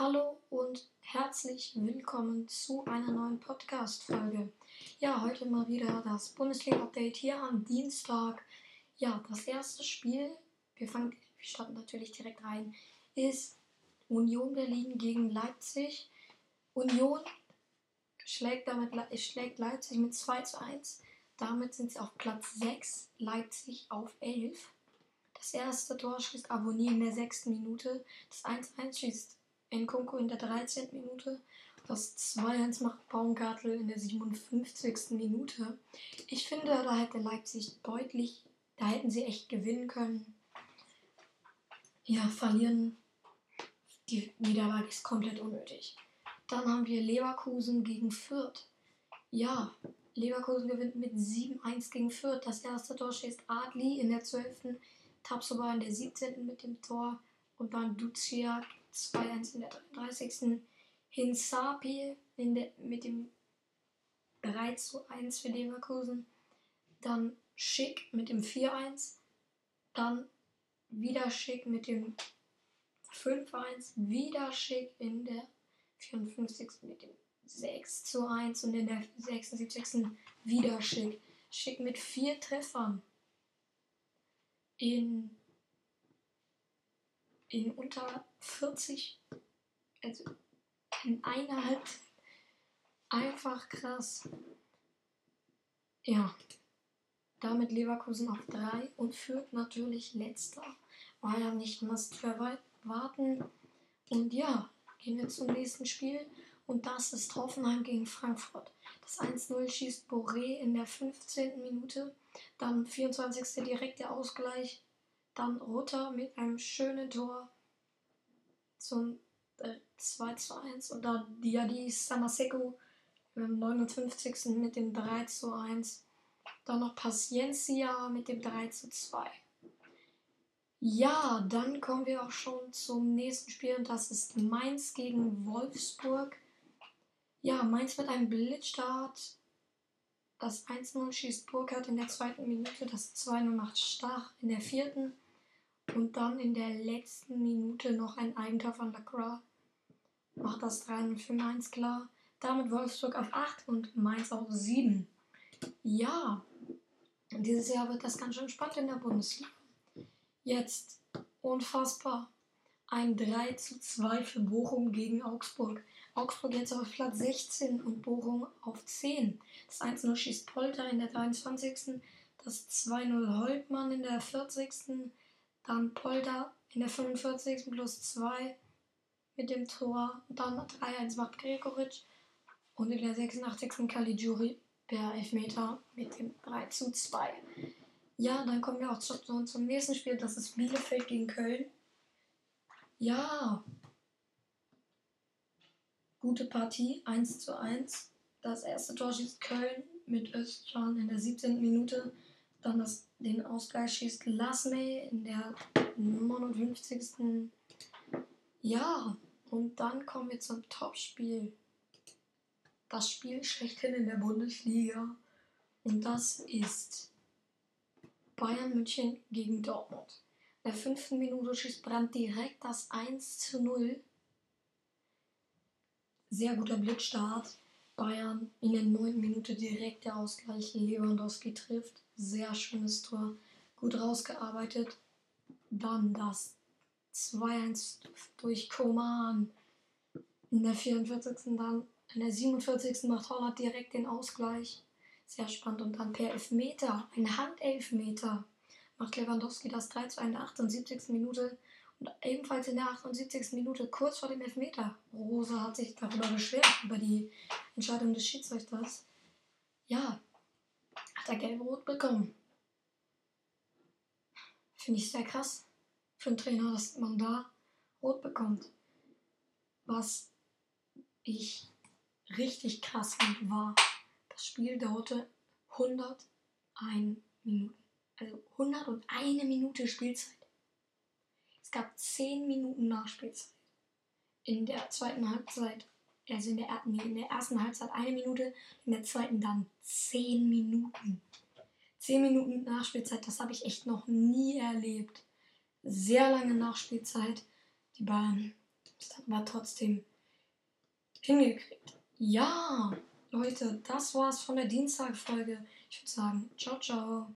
Hallo und herzlich willkommen zu einer neuen Podcast-Folge. Ja, heute mal wieder das Bundesliga-Update hier am Dienstag. Ja, das erste Spiel, wir fangen, wir starten natürlich direkt rein, ist Union Berlin gegen Leipzig. Union schlägt, damit, schlägt Leipzig mit 2 zu 1. Damit sind sie auf Platz 6, Leipzig auf 11. Das erste Tor schießt Abonnie in der sechsten Minute. Das 1-1 schießt Nkunku in der 13. Minute. Das 2-1 macht Baumgartel in der 57. Minute. Ich finde, da hätte Leipzig deutlich, da hätten sie echt gewinnen können. Ja, verlieren. Die Niederlage ist komplett unnötig. Dann haben wir Leverkusen gegen Fürth. Ja, Leverkusen gewinnt mit 7-1 gegen Fürth. Das erste Tor schießt Adli in der 12. Tabsoba in der 17. mit dem Tor. Und dann Duciak 2-1 in der 33. Hinsapi in der, mit dem 3 1 für Leverkusen. Dann Schick mit dem 4-1. Dann wieder Schick mit dem 5-1. Wieder Schick in der 54. mit dem 6 zu 1 und in der 76. wieder Schick. Schick mit vier Treffern. In in unter 40, also in einer Halbzeit. Einfach krass. Ja, damit Leverkusen auf 3 und führt natürlich letzter. War ja nicht mehr zu erwarten. Und ja, gehen wir zum nächsten Spiel. Und das ist Hoffenheim gegen Frankfurt. Das 1-0 schießt Boré in der 15. Minute. Dann 24. direkt der Ausgleich dann Rutter mit einem schönen Tor zum äh, 2 zu 1 und dann Diadi Samaseko im 59. mit dem 3 zu 1. Dann noch Paciencia mit dem 3 zu 2. Ja, dann kommen wir auch schon zum nächsten Spiel und das ist Mainz gegen Wolfsburg. Ja, Mainz mit einem Blitzstart. Das 1-0 schießt Burkhardt in der zweiten Minute, das 2-0 macht Stach in der vierten. Und dann in der letzten Minute noch ein Eigentor von Lacroix. Macht das 3 für Mainz klar. Damit Wolfsburg auf 8 und Mainz auf 7. Ja, dieses Jahr wird das ganz schön spannend in der Bundesliga. Jetzt, unfassbar, ein 3 zu 2 für Bochum gegen Augsburg. Augsburg jetzt auf Platz 16 und Bochum auf 10. Das 1-0 schießt Polter in der 23. Das 2-0 Holtmann in der 40. Dann Polter in der 45. plus 2 mit dem Tor. Dann 3-1 macht Gregoritsch. Und in der 86. Caligiuri per Elfmeter mit dem 3 zu 2. Ja, dann kommen wir auch zu, zu, zum nächsten Spiel. Das ist Bielefeld gegen Köln. Ja. Gute Partie, 1 zu 1. Das erste Tor schießt Köln mit Özcan in der 17. Minute. Dann das, den Ausgleich schießt Lasme in der 59. Ja, und dann kommen wir zum Topspiel. Das Spiel schlechthin in der Bundesliga. Und das ist Bayern München gegen Dortmund. In der fünften Minute schießt Brandt direkt das 1 zu 0. Sehr guter Blitzstart. Bayern in der neunten Minute direkt der Ausgleich. Lewandowski trifft. Sehr schönes Tor. Gut rausgearbeitet. Dann das 2-1 durch Koman. In der 44. dann, in der 47. macht Holland direkt den Ausgleich. Sehr spannend. Und dann per Elfmeter, ein Handelfmeter, macht Lewandowski das 3 zu in der 78. Minute. Und ebenfalls in der 78. Minute, kurz vor dem Elfmeter. Rose hat sich darüber beschwert, über die Entscheidung des Schiedsrichters. Ja, hat er gelb-rot bekommen. Finde ich sehr krass für einen Trainer, dass man da rot bekommt. Was ich richtig krass fand, war, das Spiel dauerte 101 Minuten. Also 101 Minute Spielzeit. Es gab 10 Minuten Nachspielzeit. In der zweiten Halbzeit also in der, nee, in der ersten Halbzeit eine Minute, in der zweiten dann zehn Minuten. Zehn Minuten Nachspielzeit, das habe ich echt noch nie erlebt. Sehr lange Nachspielzeit. Die Bayern man trotzdem hingekriegt. Ja, Leute, das war's von der Dienstagfolge. Ich würde sagen, ciao, ciao.